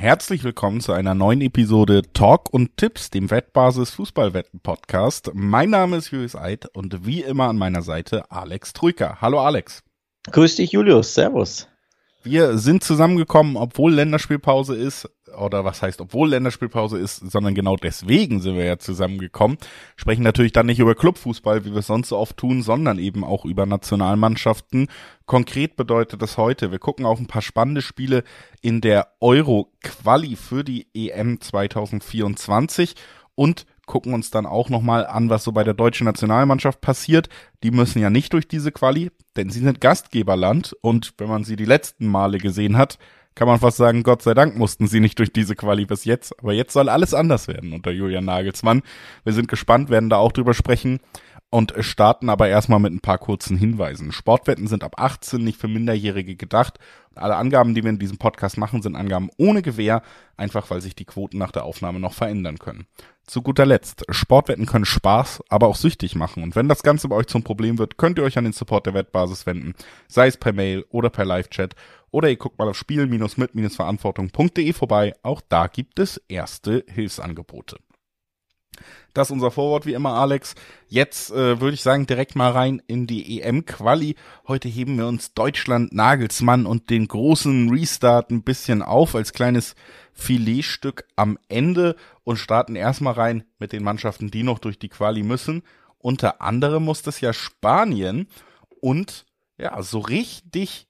Herzlich willkommen zu einer neuen Episode Talk und Tipps, dem Wettbasis Fußballwetten Podcast. Mein Name ist Julius Eid und wie immer an meiner Seite Alex Trüker. Hallo Alex. Grüß dich Julius, Servus. Wir sind zusammengekommen, obwohl Länderspielpause ist, oder was heißt, obwohl Länderspielpause ist, sondern genau deswegen sind wir ja zusammengekommen. Sprechen natürlich dann nicht über Clubfußball, wie wir es sonst so oft tun, sondern eben auch über Nationalmannschaften. Konkret bedeutet das heute, wir gucken auf ein paar spannende Spiele in der Euro-Quali für die EM 2024 und gucken uns dann auch nochmal an, was so bei der deutschen Nationalmannschaft passiert. Die müssen ja nicht durch diese Quali, denn sie sind Gastgeberland und wenn man sie die letzten Male gesehen hat, kann man fast sagen, Gott sei Dank mussten sie nicht durch diese Quali bis jetzt. Aber jetzt soll alles anders werden unter Julian Nagelsmann. Wir sind gespannt, werden da auch drüber sprechen und starten aber erstmal mit ein paar kurzen Hinweisen. Sportwetten sind ab 18 nicht für Minderjährige gedacht. Alle Angaben, die wir in diesem Podcast machen, sind Angaben ohne Gewähr, einfach weil sich die Quoten nach der Aufnahme noch verändern können. Zu guter Letzt, Sportwetten können Spaß, aber auch süchtig machen. Und wenn das Ganze bei euch zum Problem wird, könnt ihr euch an den Support der Wettbasis wenden, sei es per Mail oder per Live-Chat. Oder ihr guckt mal auf spielen-mit-verantwortung.de vorbei. Auch da gibt es erste Hilfsangebote. Das ist unser Vorwort wie immer, Alex. Jetzt äh, würde ich sagen, direkt mal rein in die EM-Quali. Heute heben wir uns Deutschland, Nagelsmann und den großen Restart ein bisschen auf als kleines Filetstück am Ende und starten erstmal rein mit den Mannschaften, die noch durch die Quali müssen. Unter anderem muss das ja Spanien und ja, so richtig,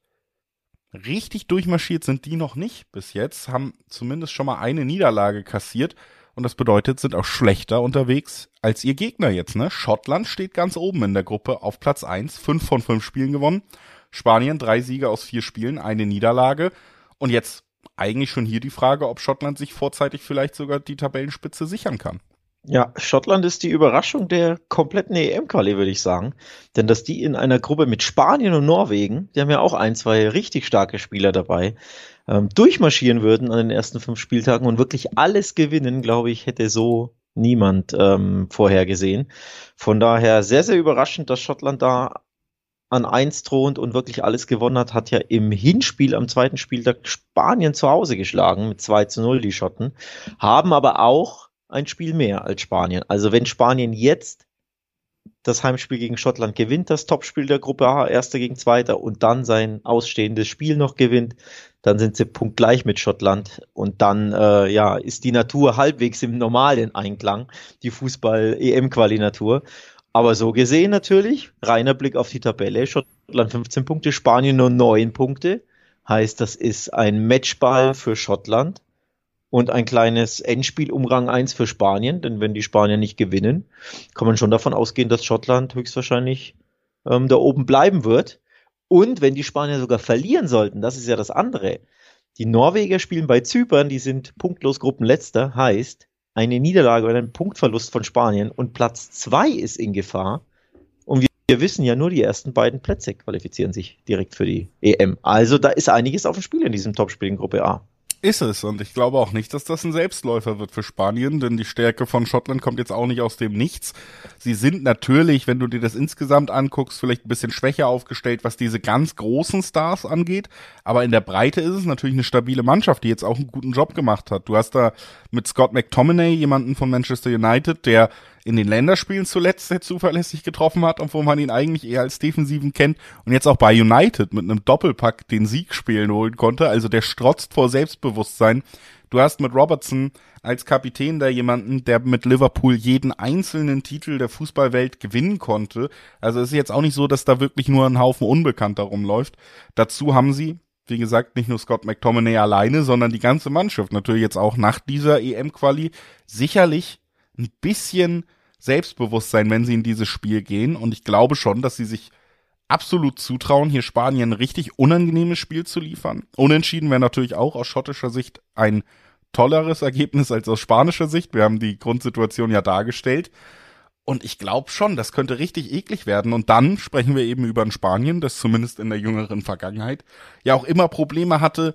richtig durchmarschiert sind die noch nicht bis jetzt, haben zumindest schon mal eine Niederlage kassiert und das bedeutet, sind auch schlechter unterwegs als ihr Gegner jetzt, ne? Schottland steht ganz oben in der Gruppe auf Platz eins, fünf von fünf Spielen gewonnen. Spanien drei Siege aus vier Spielen, eine Niederlage. Und jetzt eigentlich schon hier die Frage, ob Schottland sich vorzeitig vielleicht sogar die Tabellenspitze sichern kann. Ja, Schottland ist die Überraschung der kompletten EM-Quali, würde ich sagen. Denn dass die in einer Gruppe mit Spanien und Norwegen, die haben ja auch ein, zwei richtig starke Spieler dabei, ähm, durchmarschieren würden an den ersten fünf Spieltagen und wirklich alles gewinnen, glaube ich, hätte so niemand ähm, vorhergesehen. Von daher sehr, sehr überraschend, dass Schottland da an eins thront und wirklich alles gewonnen hat, hat ja im Hinspiel am zweiten Spieltag Spanien zu Hause geschlagen mit 2 zu 0 die Schotten, haben aber auch ein Spiel mehr als Spanien. Also wenn Spanien jetzt das Heimspiel gegen Schottland gewinnt, das Topspiel der Gruppe A, erster gegen zweiter, und dann sein ausstehendes Spiel noch gewinnt, dann sind sie punktgleich mit Schottland und dann äh, ja ist die Natur halbwegs im normalen Einklang, die Fußball-EM-Quali-Natur. Aber so gesehen natürlich, reiner Blick auf die Tabelle, Schottland 15 Punkte, Spanien nur 9 Punkte. Heißt, das ist ein Matchball für Schottland und ein kleines Endspiel um Rang 1 für Spanien, denn wenn die Spanier nicht gewinnen, kann man schon davon ausgehen, dass Schottland höchstwahrscheinlich ähm, da oben bleiben wird. Und wenn die Spanier sogar verlieren sollten, das ist ja das andere. Die Norweger spielen bei Zypern, die sind punktlos Gruppenletzter, heißt, eine Niederlage oder ein Punktverlust von Spanien und Platz zwei ist in Gefahr. Und wir, wir wissen ja, nur die ersten beiden Plätze qualifizieren sich direkt für die EM. Also da ist einiges auf dem Spiel in diesem Topspiel in Gruppe A. Ist es. Und ich glaube auch nicht, dass das ein Selbstläufer wird für Spanien, denn die Stärke von Schottland kommt jetzt auch nicht aus dem Nichts. Sie sind natürlich, wenn du dir das insgesamt anguckst, vielleicht ein bisschen schwächer aufgestellt, was diese ganz großen Stars angeht. Aber in der Breite ist es natürlich eine stabile Mannschaft, die jetzt auch einen guten Job gemacht hat. Du hast da mit Scott McTominay jemanden von Manchester United, der in den Länderspielen zuletzt sehr zuverlässig getroffen hat, obwohl man ihn eigentlich eher als Defensiven kennt und jetzt auch bei United mit einem Doppelpack den Sieg spielen holen konnte. Also der strotzt vor Selbstbewusstsein. Du hast mit Robertson als Kapitän da jemanden, der mit Liverpool jeden einzelnen Titel der Fußballwelt gewinnen konnte. Also es ist jetzt auch nicht so, dass da wirklich nur ein Haufen Unbekannter rumläuft. Dazu haben sie, wie gesagt, nicht nur Scott McTominay alleine, sondern die ganze Mannschaft natürlich jetzt auch nach dieser EM-Quali sicherlich ein bisschen Selbstbewusstsein, wenn sie in dieses Spiel gehen. Und ich glaube schon, dass sie sich absolut zutrauen, hier Spanien ein richtig unangenehmes Spiel zu liefern. Unentschieden wäre natürlich auch aus schottischer Sicht ein tolleres Ergebnis als aus spanischer Sicht. Wir haben die Grundsituation ja dargestellt. Und ich glaube schon, das könnte richtig eklig werden. Und dann sprechen wir eben über ein Spanien, das zumindest in der jüngeren Vergangenheit ja auch immer Probleme hatte,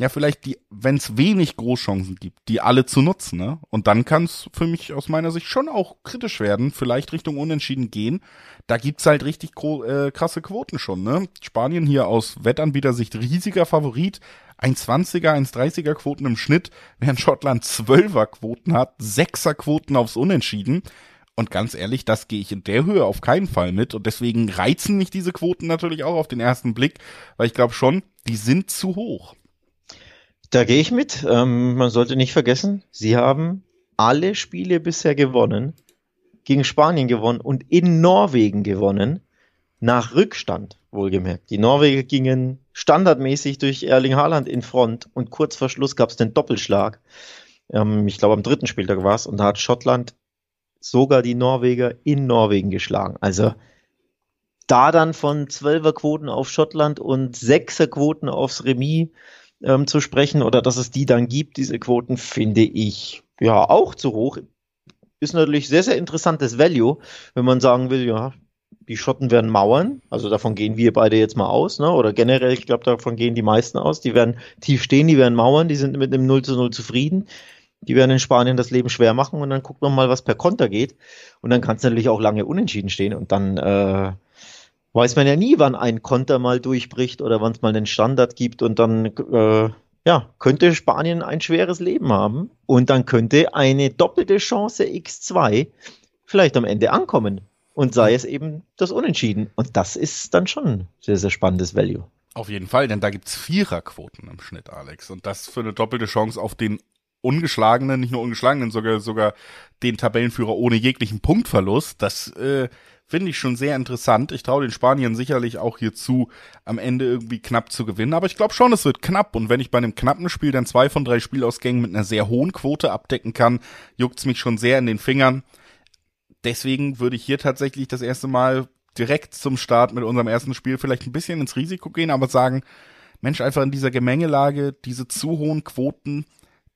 ja, vielleicht die, wenn es wenig Großchancen gibt, die alle zu nutzen, ne? Und dann kann es für mich aus meiner Sicht schon auch kritisch werden, vielleicht Richtung Unentschieden gehen. Da gibt's halt richtig äh, krasse Quoten schon, ne? Spanien hier aus Wettanbietersicht riesiger Favorit, 1,20er, 1,30er Quoten im Schnitt, während Schottland 12er Quoten hat, 6er Quoten aufs Unentschieden. Und ganz ehrlich, das gehe ich in der Höhe auf keinen Fall mit. Und deswegen reizen mich diese Quoten natürlich auch auf den ersten Blick, weil ich glaube schon, die sind zu hoch. Da gehe ich mit. Ähm, man sollte nicht vergessen, sie haben alle Spiele bisher gewonnen, gegen Spanien gewonnen und in Norwegen gewonnen, nach Rückstand, wohlgemerkt. Die Norweger gingen standardmäßig durch Erling Haaland in Front und kurz vor Schluss gab es den Doppelschlag. Ähm, ich glaube, am dritten Spieltag war es und da hat Schottland sogar die Norweger in Norwegen geschlagen. Also da dann von Zwölferquoten auf Schottland und Sechserquoten aufs Remis ähm, zu sprechen oder dass es die dann gibt, diese Quoten, finde ich ja auch zu hoch. Ist natürlich sehr, sehr interessantes Value, wenn man sagen will, ja, die Schotten werden mauern, also davon gehen wir beide jetzt mal aus, ne? oder generell, ich glaube, davon gehen die meisten aus, die werden tief stehen, die werden mauern, die sind mit einem 0 zu 0 zufrieden. Die werden in Spanien das Leben schwer machen und dann guckt man mal, was per Konter geht. Und dann kann es natürlich auch lange unentschieden stehen und dann äh, weiß man ja nie, wann ein Konter mal durchbricht oder wann es mal einen Standard gibt und dann äh, ja, könnte Spanien ein schweres Leben haben und dann könnte eine doppelte Chance X2 vielleicht am Ende ankommen und sei es eben das Unentschieden. Und das ist dann schon sehr, sehr spannendes Value. Auf jeden Fall, denn da gibt's Viererquoten im Schnitt, Alex. Und das für eine doppelte Chance auf den ungeschlagenen, nicht nur ungeschlagenen, sogar sogar den Tabellenführer ohne jeglichen Punktverlust. Das äh, finde ich schon sehr interessant. Ich traue den Spaniern sicherlich auch hierzu, am Ende irgendwie knapp zu gewinnen. Aber ich glaube schon, es wird knapp. Und wenn ich bei einem knappen Spiel dann zwei von drei Spielausgängen mit einer sehr hohen Quote abdecken kann, juckt's mich schon sehr in den Fingern. Deswegen würde ich hier tatsächlich das erste Mal direkt zum Start mit unserem ersten Spiel vielleicht ein bisschen ins Risiko gehen, aber sagen, Mensch, einfach in dieser Gemengelage, diese zu hohen Quoten,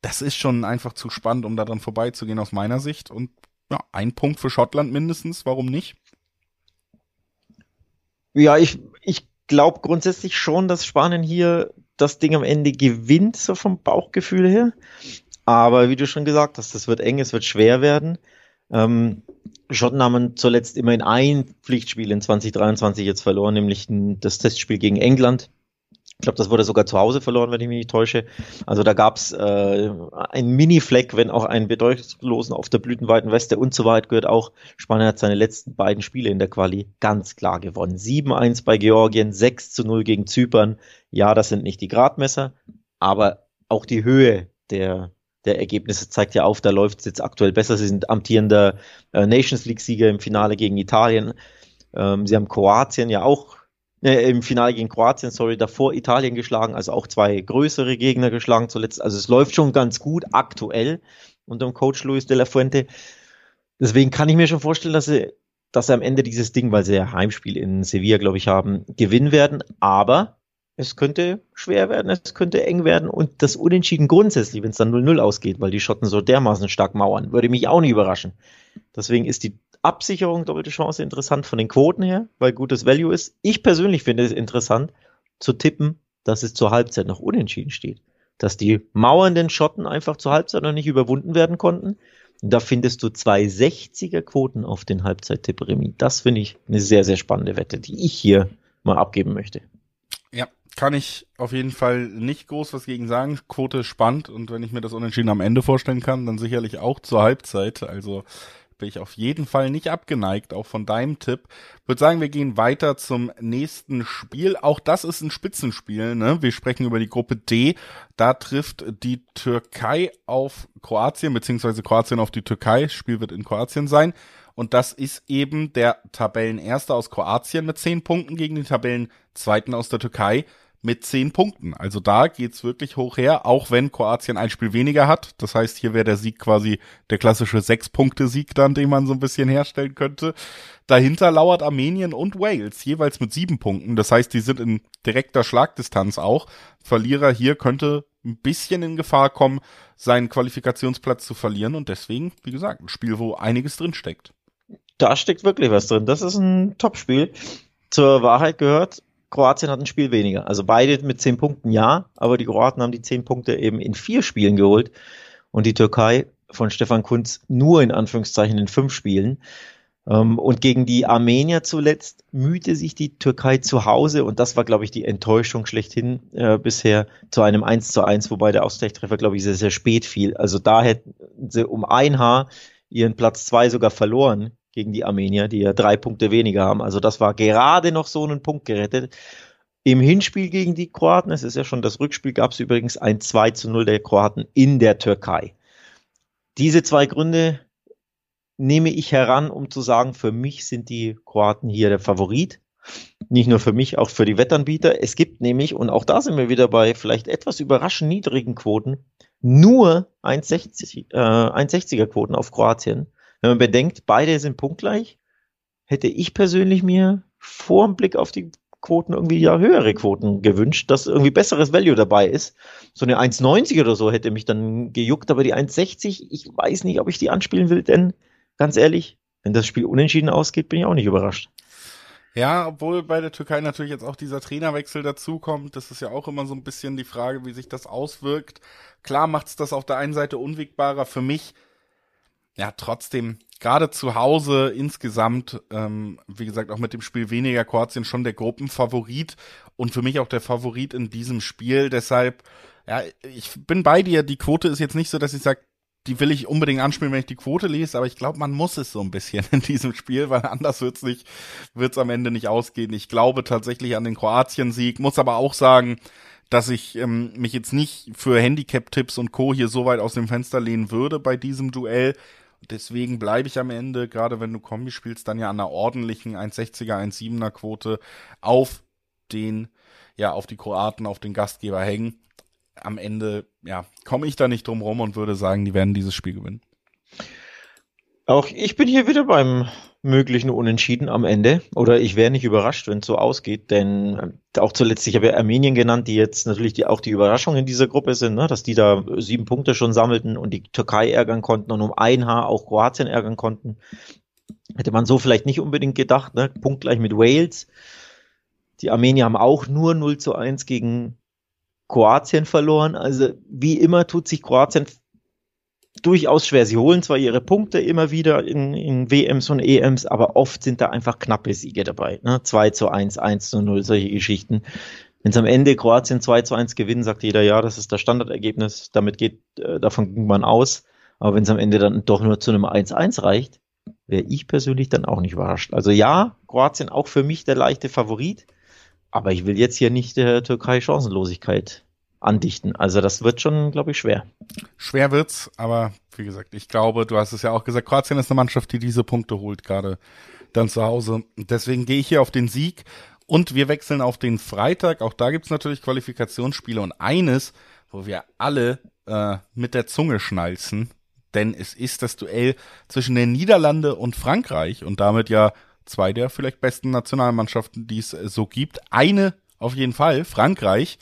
das ist schon einfach zu spannend, um daran vorbeizugehen aus meiner Sicht. Und ja, ein Punkt für Schottland mindestens, warum nicht? Ja, ich, ich glaube grundsätzlich schon, dass Spanien hier das Ding am Ende gewinnt, so vom Bauchgefühl her. Aber wie du schon gesagt hast, das wird eng, es wird schwer werden. Ähm, Schotten haben zuletzt immerhin ein Pflichtspiel in 2023 jetzt verloren, nämlich das Testspiel gegen England. Ich glaube, das wurde sogar zu Hause verloren, wenn ich mich nicht täusche. Also da gab es äh, einen Mini-Fleck, wenn auch einen bedeutungslosen auf der blütenweiten Weste. Und so weit gehört auch, Spanien hat seine letzten beiden Spiele in der Quali ganz klar gewonnen. 7-1 bei Georgien, 6-0 gegen Zypern. Ja, das sind nicht die Gradmesser, aber auch die Höhe der, der Ergebnisse zeigt ja auf, da läuft es jetzt aktuell besser. Sie sind amtierender äh, Nations League-Sieger im Finale gegen Italien. Ähm, sie haben Kroatien ja auch äh, im Finale gegen Kroatien, sorry, davor Italien geschlagen, also auch zwei größere Gegner geschlagen zuletzt. Also es läuft schon ganz gut aktuell unter dem Coach Luis de la Fuente. Deswegen kann ich mir schon vorstellen, dass sie, dass sie am Ende dieses Ding, weil sie ja Heimspiel in Sevilla, glaube ich, haben, gewinnen werden. Aber es könnte schwer werden, es könnte eng werden und das Unentschieden grundsätzlich, wenn es dann 0-0 ausgeht, weil die Schotten so dermaßen stark mauern, würde mich auch nicht überraschen. Deswegen ist die Absicherung, doppelte Chance interessant von den Quoten her, weil gutes Value ist. Ich persönlich finde es interessant zu tippen, dass es zur Halbzeit noch unentschieden steht. Dass die mauernden Schotten einfach zur Halbzeit noch nicht überwunden werden konnten. Und da findest du zwei 60er Quoten auf den Halbzeit-Tipp-Remis. Das finde ich eine sehr, sehr spannende Wette, die ich hier mal abgeben möchte. Ja, kann ich auf jeden Fall nicht groß was gegen sagen. Quote spannend und wenn ich mir das Unentschieden am Ende vorstellen kann, dann sicherlich auch zur Halbzeit. Also bin ich auf jeden Fall nicht abgeneigt, auch von deinem Tipp. Würde sagen, wir gehen weiter zum nächsten Spiel. Auch das ist ein Spitzenspiel. Ne? Wir sprechen über die Gruppe D. Da trifft die Türkei auf Kroatien, beziehungsweise Kroatien auf die Türkei. Das Spiel wird in Kroatien sein. Und das ist eben der Tabellenerste aus Kroatien mit zehn Punkten gegen den Tabellenzweiten aus der Türkei mit zehn Punkten. Also da geht's wirklich hoch her, auch wenn Kroatien ein Spiel weniger hat. Das heißt, hier wäre der Sieg quasi der klassische Sechs-Punkte-Sieg dann, den man so ein bisschen herstellen könnte. Dahinter lauert Armenien und Wales, jeweils mit sieben Punkten. Das heißt, die sind in direkter Schlagdistanz auch. Verlierer hier könnte ein bisschen in Gefahr kommen, seinen Qualifikationsplatz zu verlieren. Und deswegen, wie gesagt, ein Spiel, wo einiges drin steckt. Da steckt wirklich was drin. Das ist ein Topspiel. Zur Wahrheit gehört, Kroatien hat ein Spiel weniger. Also beide mit zehn Punkten ja, aber die Kroaten haben die zehn Punkte eben in vier Spielen geholt und die Türkei von Stefan Kunz nur in Anführungszeichen in fünf Spielen. Ähm, und gegen die Armenier zuletzt mühte sich die Türkei zu Hause und das war, glaube ich, die Enttäuschung schlechthin äh, bisher zu einem 1 zu 1, wobei der Ausgleichstreffer, glaube ich, sehr, sehr spät fiel. Also da hätten sie um ein Haar ihren Platz zwei sogar verloren gegen die Armenier, die ja drei Punkte weniger haben. Also das war gerade noch so einen Punkt gerettet. Im Hinspiel gegen die Kroaten, es ist ja schon das Rückspiel, gab es übrigens ein 2 zu 0 der Kroaten in der Türkei. Diese zwei Gründe nehme ich heran, um zu sagen, für mich sind die Kroaten hier der Favorit. Nicht nur für mich, auch für die Wettanbieter. Es gibt nämlich, und auch da sind wir wieder bei vielleicht etwas überraschend niedrigen Quoten, nur 1,60, äh, 1,60er Quoten auf Kroatien. Wenn man bedenkt, beide sind punktgleich, hätte ich persönlich mir vor dem Blick auf die Quoten irgendwie ja höhere Quoten gewünscht, dass irgendwie besseres Value dabei ist. So eine 1,90 oder so hätte mich dann gejuckt, aber die 1,60, ich weiß nicht, ob ich die anspielen will, denn ganz ehrlich, wenn das Spiel unentschieden ausgeht, bin ich auch nicht überrascht. Ja, obwohl bei der Türkei natürlich jetzt auch dieser Trainerwechsel dazukommt, das ist ja auch immer so ein bisschen die Frage, wie sich das auswirkt. Klar macht's das auf der einen Seite unwegbarer für mich. Ja, trotzdem, gerade zu Hause insgesamt, ähm, wie gesagt, auch mit dem Spiel weniger Kroatien schon der Gruppenfavorit und für mich auch der Favorit in diesem Spiel. Deshalb, ja, ich bin bei dir. Die Quote ist jetzt nicht so, dass ich sage, die will ich unbedingt anspielen, wenn ich die Quote lese, aber ich glaube, man muss es so ein bisschen in diesem Spiel, weil anders wird's nicht, wird's am Ende nicht ausgehen. Ich glaube tatsächlich an den Kroatien-Sieg, muss aber auch sagen, dass ich ähm, mich jetzt nicht für Handicap-Tipps und Co. hier so weit aus dem Fenster lehnen würde bei diesem Duell. Deswegen bleibe ich am Ende, gerade wenn du Kombi spielst, dann ja an einer ordentlichen 1,60er, 1,7er Quote auf den, ja, auf die Kroaten, auf den Gastgeber hängen am Ende, ja, komme ich da nicht drum rum und würde sagen, die werden dieses Spiel gewinnen. Auch ich bin hier wieder beim möglichen Unentschieden am Ende. Oder ich wäre nicht überrascht, wenn es so ausgeht, denn äh, auch zuletzt, ich habe ja Armenien genannt, die jetzt natürlich die, auch die Überraschung in dieser Gruppe sind, ne, dass die da sieben Punkte schon sammelten und die Türkei ärgern konnten und um ein Haar auch Kroatien ärgern konnten. Hätte man so vielleicht nicht unbedingt gedacht, ne? Punktgleich mit Wales. Die Armenier haben auch nur 0 zu 1 gegen Kroatien verloren. Also wie immer tut sich Kroatien durchaus schwer. Sie holen zwar ihre Punkte immer wieder in, in WMs und EMs, aber oft sind da einfach knappe Siege dabei. Ne? 2 zu 1, 1 zu 0, solche Geschichten. Wenn es am Ende Kroatien 2 zu 1 gewinnt, sagt jeder, ja, das ist das Standardergebnis, damit geht, äh, davon ging man aus. Aber wenn es am Ende dann doch nur zu einem 1-1 reicht, wäre ich persönlich dann auch nicht überrascht. Also ja, Kroatien auch für mich der leichte Favorit. Aber ich will jetzt hier nicht der Türkei Chancenlosigkeit andichten. Also das wird schon, glaube ich, schwer. Schwer wird's, aber wie gesagt, ich glaube, du hast es ja auch gesagt, Kroatien ist eine Mannschaft, die diese Punkte holt, gerade dann zu Hause. Deswegen gehe ich hier auf den Sieg und wir wechseln auf den Freitag. Auch da gibt's natürlich Qualifikationsspiele und eines, wo wir alle äh, mit der Zunge schnalzen, denn es ist das Duell zwischen den Niederlande und Frankreich und damit ja zwei der vielleicht besten Nationalmannschaften, die es äh, so gibt. Eine auf jeden Fall, Frankreich,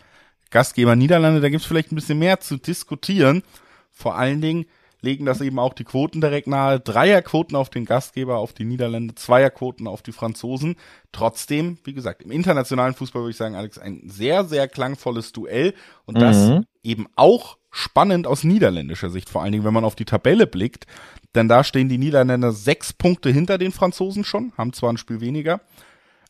Gastgeber Niederlande, da gibt es vielleicht ein bisschen mehr zu diskutieren. Vor allen Dingen legen das eben auch die Quoten direkt nahe. Dreierquoten auf den Gastgeber, auf die Niederlande, Zweierquoten auf die Franzosen. Trotzdem, wie gesagt, im internationalen Fußball würde ich sagen, Alex, ein sehr, sehr klangvolles Duell und das mhm. eben auch spannend aus niederländischer Sicht, vor allen Dingen, wenn man auf die Tabelle blickt. Denn da stehen die Niederländer sechs Punkte hinter den Franzosen schon, haben zwar ein Spiel weniger,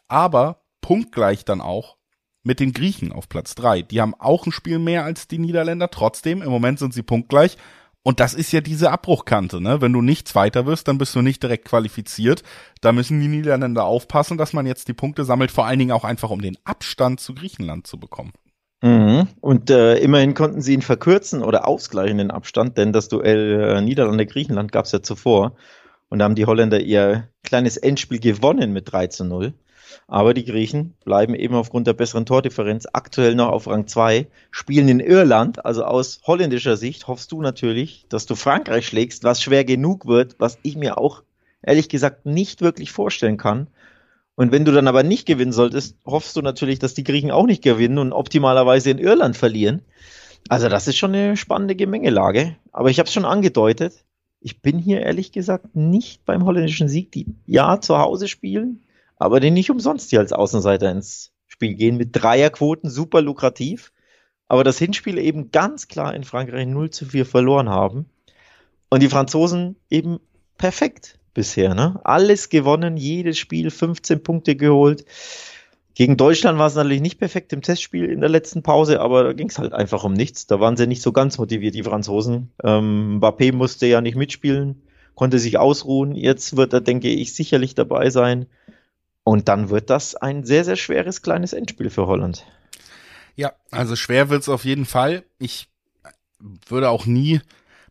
aber punktgleich dann auch mit den Griechen auf Platz drei. Die haben auch ein Spiel mehr als die Niederländer, trotzdem, im Moment sind sie punktgleich. Und das ist ja diese Abbruchkante, ne? Wenn du nicht Zweiter wirst, dann bist du nicht direkt qualifiziert. Da müssen die Niederländer aufpassen, dass man jetzt die Punkte sammelt, vor allen Dingen auch einfach, um den Abstand zu Griechenland zu bekommen. Mhm. Und äh, immerhin konnten sie ihn verkürzen oder ausgleichen den Abstand, denn das Duell äh, Niederlande-Griechenland gab es ja zuvor. Und da haben die Holländer ihr kleines Endspiel gewonnen mit 3 zu 0. Aber die Griechen bleiben eben aufgrund der besseren Tordifferenz aktuell noch auf Rang 2, spielen in Irland. Also aus holländischer Sicht hoffst du natürlich, dass du Frankreich schlägst, was schwer genug wird, was ich mir auch ehrlich gesagt nicht wirklich vorstellen kann. Und wenn du dann aber nicht gewinnen solltest, hoffst du natürlich, dass die Griechen auch nicht gewinnen und optimalerweise in Irland verlieren. Also das ist schon eine spannende Gemengelage. Aber ich habe es schon angedeutet. Ich bin hier ehrlich gesagt nicht beim holländischen Sieg, die ja zu Hause spielen, aber die nicht umsonst hier als Außenseiter ins Spiel gehen mit Dreierquoten, super lukrativ. Aber das Hinspiel eben ganz klar in Frankreich 0 zu 4 verloren haben. Und die Franzosen eben perfekt bisher, ne? Alles gewonnen, jedes Spiel 15 Punkte geholt. Gegen Deutschland war es natürlich nicht perfekt im Testspiel in der letzten Pause, aber da ging es halt einfach um nichts. Da waren sie nicht so ganz motiviert, die Franzosen. Ähm, Mbappé musste ja nicht mitspielen, konnte sich ausruhen. Jetzt wird er, denke ich, sicherlich dabei sein. Und dann wird das ein sehr, sehr schweres kleines Endspiel für Holland. Ja, also schwer wird's auf jeden Fall. Ich würde auch nie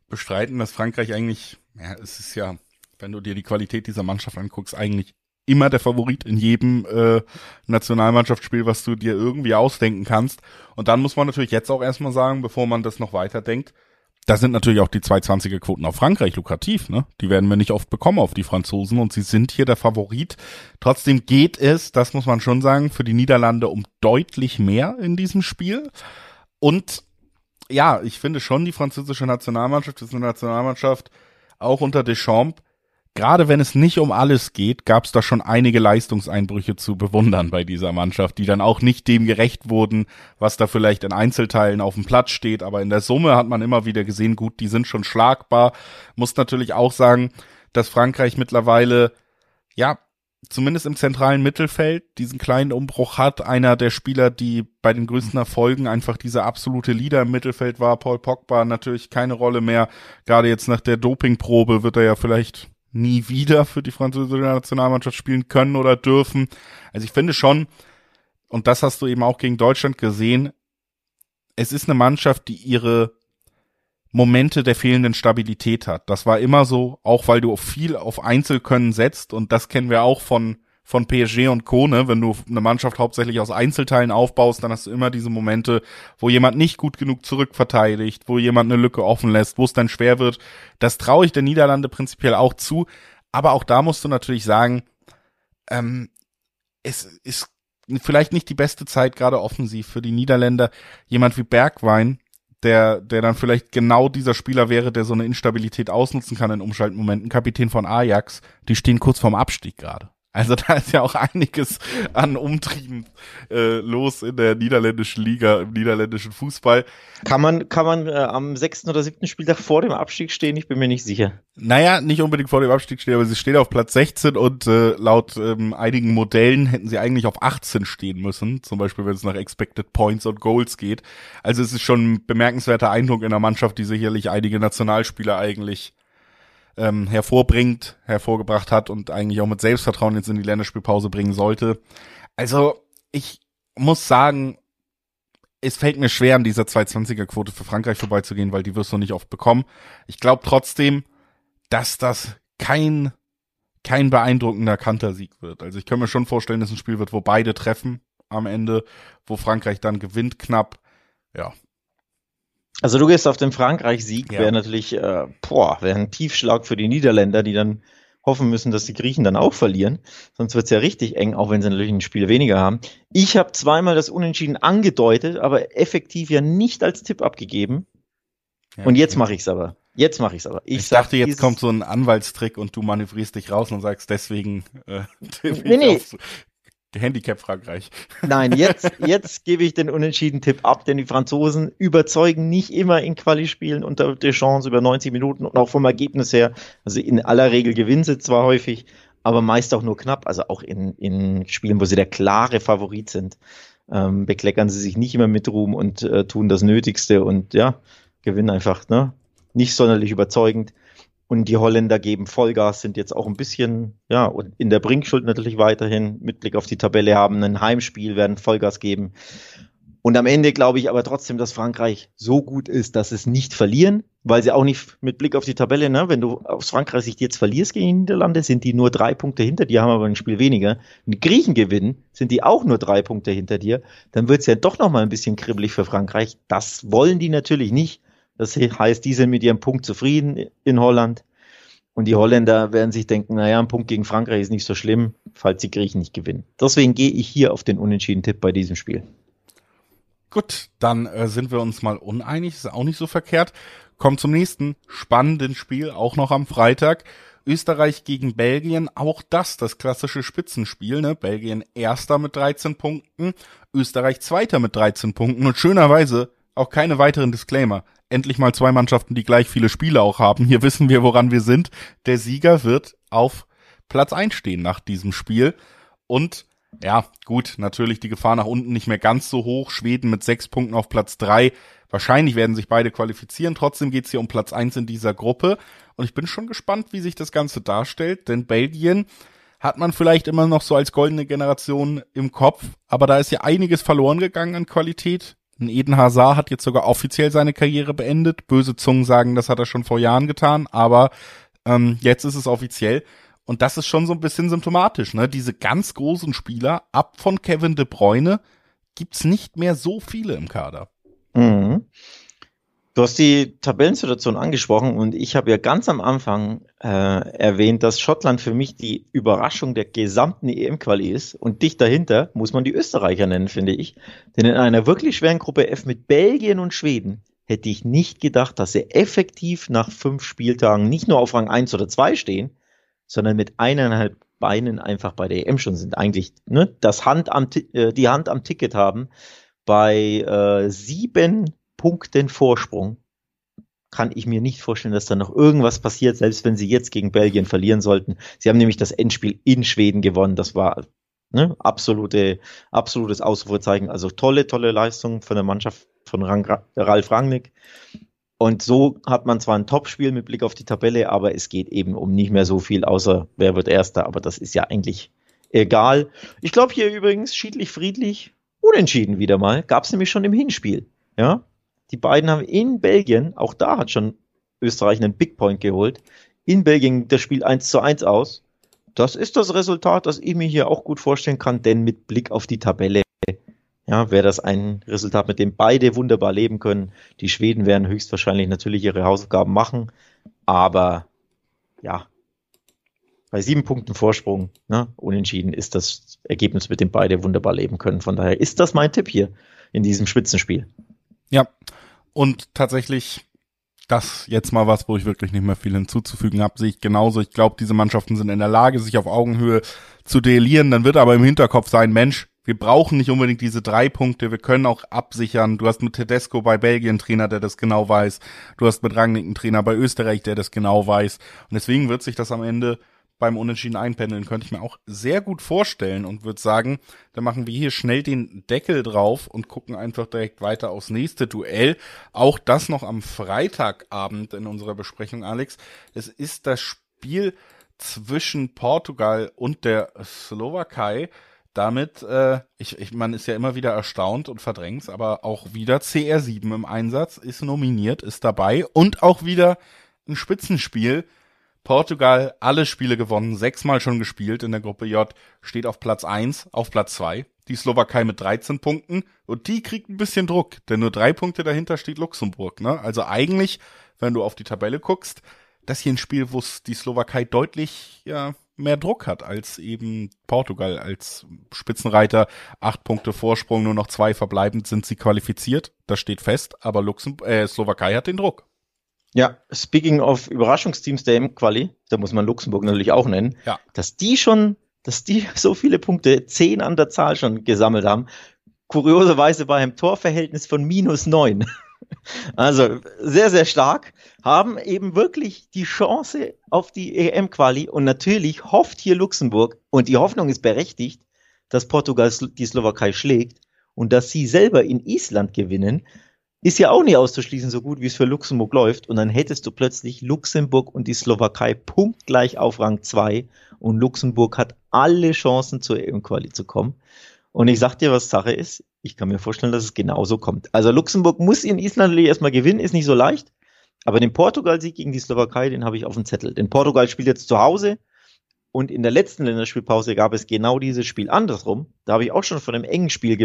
bestreiten, dass Frankreich eigentlich, ja, es ist ja, wenn du dir die Qualität dieser Mannschaft anguckst, eigentlich immer der Favorit in jedem äh, Nationalmannschaftsspiel, was du dir irgendwie ausdenken kannst. Und dann muss man natürlich jetzt auch erstmal sagen, bevor man das noch weiterdenkt, da sind natürlich auch die 220er Quoten auf Frankreich lukrativ, ne? Die werden wir nicht oft bekommen auf die Franzosen und sie sind hier der Favorit. Trotzdem geht es, das muss man schon sagen, für die Niederlande um deutlich mehr in diesem Spiel. Und ja, ich finde schon, die französische Nationalmannschaft ist eine Nationalmannschaft, auch unter Deschamps, gerade wenn es nicht um alles geht, gab es da schon einige Leistungseinbrüche zu bewundern bei dieser Mannschaft, die dann auch nicht dem gerecht wurden, was da vielleicht in Einzelteilen auf dem Platz steht. Aber in der Summe hat man immer wieder gesehen, gut, die sind schon schlagbar. Muss natürlich auch sagen, dass Frankreich mittlerweile, ja, zumindest im zentralen Mittelfeld diesen kleinen Umbruch hat. Einer der Spieler, die bei den größten Erfolgen einfach dieser absolute Leader im Mittelfeld war, Paul Pogba, natürlich keine Rolle mehr. Gerade jetzt nach der Dopingprobe wird er ja vielleicht nie wieder für die französische Nationalmannschaft spielen können oder dürfen. Also ich finde schon, und das hast du eben auch gegen Deutschland gesehen, es ist eine Mannschaft, die ihre Momente der fehlenden Stabilität hat. Das war immer so, auch weil du viel auf Einzelkönnen setzt und das kennen wir auch von von PSG und Co. Ne? Wenn du eine Mannschaft hauptsächlich aus Einzelteilen aufbaust, dann hast du immer diese Momente, wo jemand nicht gut genug zurückverteidigt, wo jemand eine Lücke offen lässt, wo es dann schwer wird. Das traue ich der Niederlande prinzipiell auch zu. Aber auch da musst du natürlich sagen, ähm, es ist vielleicht nicht die beste Zeit, gerade offensiv für die Niederländer. Jemand wie Bergwein, der, der dann vielleicht genau dieser Spieler wäre, der so eine Instabilität ausnutzen kann in Umschaltmomenten. Kapitän von Ajax, die stehen kurz vorm Abstieg gerade. Also da ist ja auch einiges an Umtrieben äh, los in der niederländischen Liga, im niederländischen Fußball. Kann man, kann man äh, am sechsten oder siebten Spieltag vor dem Abstieg stehen? Ich bin mir nicht sicher. Naja, nicht unbedingt vor dem Abstieg stehen, aber sie stehen auf Platz 16 und äh, laut ähm, einigen Modellen hätten sie eigentlich auf 18 stehen müssen, zum Beispiel wenn es nach Expected Points und Goals geht. Also es ist schon ein bemerkenswerter Eindruck in der Mannschaft, die sicherlich einige Nationalspieler eigentlich ähm, hervorbringt, hervorgebracht hat und eigentlich auch mit Selbstvertrauen jetzt in die Länderspielpause bringen sollte. Also ich muss sagen, es fällt mir schwer, an dieser 220er-Quote für Frankreich vorbeizugehen, weil die wirst du nicht oft bekommen. Ich glaube trotzdem, dass das kein, kein beeindruckender Kantersieg wird. Also ich kann mir schon vorstellen, dass ein Spiel wird, wo beide treffen am Ende, wo Frankreich dann gewinnt knapp. Ja, also du gehst auf den Frankreich-Sieg, ja. wäre natürlich, äh, boah, wäre ein Tiefschlag für die Niederländer, die dann hoffen müssen, dass die Griechen dann auch verlieren. Sonst wird's ja richtig eng, auch wenn sie natürlich ein Spiel weniger haben. Ich habe zweimal das Unentschieden angedeutet, aber effektiv ja nicht als Tipp abgegeben. Ja, und jetzt mache ich's aber. Jetzt mache ich's aber. Ich, ich dachte, jetzt kommt so ein Anwaltstrick und du manövrierst dich raus und sagst deswegen. Äh, nee, nee. Handicap Frankreich. Nein, jetzt, jetzt gebe ich den unentschieden Tipp ab, denn die Franzosen überzeugen nicht immer in Quali-Spielen unter der Chance über 90 Minuten und auch vom Ergebnis her. Also in aller Regel gewinnen sie zwar häufig, aber meist auch nur knapp. Also auch in, in Spielen, wo sie der klare Favorit sind, ähm, bekleckern sie sich nicht immer mit Ruhm und äh, tun das Nötigste und ja, gewinnen einfach, ne? Nicht sonderlich überzeugend. Und die Holländer geben Vollgas, sind jetzt auch ein bisschen, ja, und in der Bringschuld natürlich weiterhin mit Blick auf die Tabelle haben ein Heimspiel, werden Vollgas geben. Und am Ende glaube ich aber trotzdem, dass Frankreich so gut ist, dass es nicht verlieren, weil sie auch nicht mit Blick auf die Tabelle, ne, wenn du aus Frankreich sich jetzt verlierst gegen die Niederlande, sind die nur drei Punkte hinter dir, haben aber ein Spiel weniger. Wenn die Griechen gewinnen, sind die auch nur drei Punkte hinter dir. Dann wird es ja doch nochmal ein bisschen kribbelig für Frankreich. Das wollen die natürlich nicht. Das heißt, die sind mit ihrem Punkt zufrieden in Holland. Und die Holländer werden sich denken, naja, ein Punkt gegen Frankreich ist nicht so schlimm, falls die Griechen nicht gewinnen. Deswegen gehe ich hier auf den unentschieden Tipp bei diesem Spiel. Gut, dann äh, sind wir uns mal uneinig, ist auch nicht so verkehrt. Kommt zum nächsten spannenden Spiel, auch noch am Freitag. Österreich gegen Belgien, auch das, das klassische Spitzenspiel, ne? Belgien erster mit 13 Punkten, Österreich zweiter mit 13 Punkten und schönerweise auch keine weiteren Disclaimer. Endlich mal zwei Mannschaften, die gleich viele Spiele auch haben. Hier wissen wir, woran wir sind. Der Sieger wird auf Platz einstehen nach diesem Spiel. Und ja, gut, natürlich die Gefahr nach unten nicht mehr ganz so hoch. Schweden mit sechs Punkten auf Platz drei. Wahrscheinlich werden sich beide qualifizieren. Trotzdem geht's hier um Platz eins in dieser Gruppe. Und ich bin schon gespannt, wie sich das Ganze darstellt, denn Belgien hat man vielleicht immer noch so als goldene Generation im Kopf, aber da ist ja einiges verloren gegangen an Qualität. Ein Eden Hazard hat jetzt sogar offiziell seine Karriere beendet. Böse Zungen sagen, das hat er schon vor Jahren getan, aber ähm, jetzt ist es offiziell. Und das ist schon so ein bisschen symptomatisch, ne? Diese ganz großen Spieler, ab von Kevin De Bruyne, gibt's nicht mehr so viele im Kader. Mhm. Du hast die Tabellensituation angesprochen und ich habe ja ganz am Anfang äh, erwähnt, dass Schottland für mich die Überraschung der gesamten EM-Quali ist und dicht dahinter muss man die Österreicher nennen, finde ich. Denn in einer wirklich schweren Gruppe F mit Belgien und Schweden hätte ich nicht gedacht, dass sie effektiv nach fünf Spieltagen nicht nur auf Rang 1 oder 2 stehen, sondern mit eineinhalb Beinen einfach bei der EM schon sind. Eigentlich ne, das Hand am, äh, die Hand am Ticket haben bei äh, sieben Punkten Vorsprung kann ich mir nicht vorstellen, dass da noch irgendwas passiert, selbst wenn sie jetzt gegen Belgien verlieren sollten. Sie haben nämlich das Endspiel in Schweden gewonnen. Das war ne, absolute, absolutes Ausrufezeichen. Also tolle, tolle Leistung von der Mannschaft von Rang, Ralf Rangnick. Und so hat man zwar ein Topspiel mit Blick auf die Tabelle, aber es geht eben um nicht mehr so viel, außer wer wird Erster. Aber das ist ja eigentlich egal. Ich glaube hier übrigens schiedlich friedlich unentschieden wieder mal. Gab es nämlich schon im Hinspiel. Ja, die beiden haben in Belgien, auch da hat schon Österreich einen Big Point geholt, in Belgien das Spiel 1 zu 1 aus. Das ist das Resultat, das ich mir hier auch gut vorstellen kann, denn mit Blick auf die Tabelle, ja, wäre das ein Resultat, mit dem beide wunderbar leben können. Die Schweden werden höchstwahrscheinlich natürlich ihre Hausaufgaben machen, aber ja, bei sieben Punkten Vorsprung, ne, unentschieden ist das Ergebnis, mit dem beide wunderbar leben können. Von daher ist das mein Tipp hier in diesem Spitzenspiel. Ja, und tatsächlich das jetzt mal was, wo ich wirklich nicht mehr viel hinzuzufügen habe, sehe ich genauso. Ich glaube, diese Mannschaften sind in der Lage, sich auf Augenhöhe zu duellieren. Dann wird aber im Hinterkopf sein, Mensch, wir brauchen nicht unbedingt diese drei Punkte, wir können auch absichern. Du hast mit Tedesco bei Belgien Trainer, der das genau weiß. Du hast mit Rangnick einen Trainer bei Österreich, der das genau weiß. Und deswegen wird sich das am Ende beim Unentschieden einpendeln, könnte ich mir auch sehr gut vorstellen und würde sagen, dann machen wir hier schnell den Deckel drauf und gucken einfach direkt weiter aufs nächste Duell. Auch das noch am Freitagabend in unserer Besprechung, Alex. Es ist das Spiel zwischen Portugal und der Slowakei. Damit, äh, ich, ich, man ist ja immer wieder erstaunt und verdrängt, aber auch wieder CR7 im Einsatz, ist nominiert, ist dabei und auch wieder ein Spitzenspiel Portugal alle Spiele gewonnen, sechsmal schon gespielt in der Gruppe J, steht auf Platz eins, auf Platz zwei. Die Slowakei mit 13 Punkten und die kriegt ein bisschen Druck, denn nur drei Punkte dahinter steht Luxemburg. Ne? Also eigentlich, wenn du auf die Tabelle guckst, das hier ein Spiel, wo die Slowakei deutlich ja, mehr Druck hat als eben Portugal als Spitzenreiter. Acht Punkte Vorsprung, nur noch zwei verbleibend sind sie qualifiziert. Das steht fest, aber Luxemburg, äh, Slowakei hat den Druck. Ja, speaking of Überraschungsteams der M-Quali, da muss man Luxemburg natürlich auch nennen, ja. dass die schon, dass die so viele Punkte, zehn an der Zahl schon gesammelt haben. Kurioserweise bei einem Torverhältnis von minus neun. Also sehr, sehr stark, haben eben wirklich die Chance auf die EM-Quali und natürlich hofft hier Luxemburg und die Hoffnung ist berechtigt, dass Portugal die Slowakei schlägt und dass sie selber in Island gewinnen, ist ja auch nicht auszuschließen, so gut wie es für Luxemburg läuft. Und dann hättest du plötzlich Luxemburg und die Slowakei punktgleich auf Rang 2 und Luxemburg hat alle Chancen zur EM-Quali zu kommen. Und ich sag dir, was Sache ist. Ich kann mir vorstellen, dass es genauso kommt. Also Luxemburg muss in Island erstmal gewinnen, ist nicht so leicht. Aber den Portugal-Sieg gegen die Slowakei, den habe ich auf dem Zettel. Denn Portugal spielt jetzt zu Hause und in der letzten Länderspielpause gab es genau dieses Spiel andersrum. Da habe ich auch schon von einem engen Spiel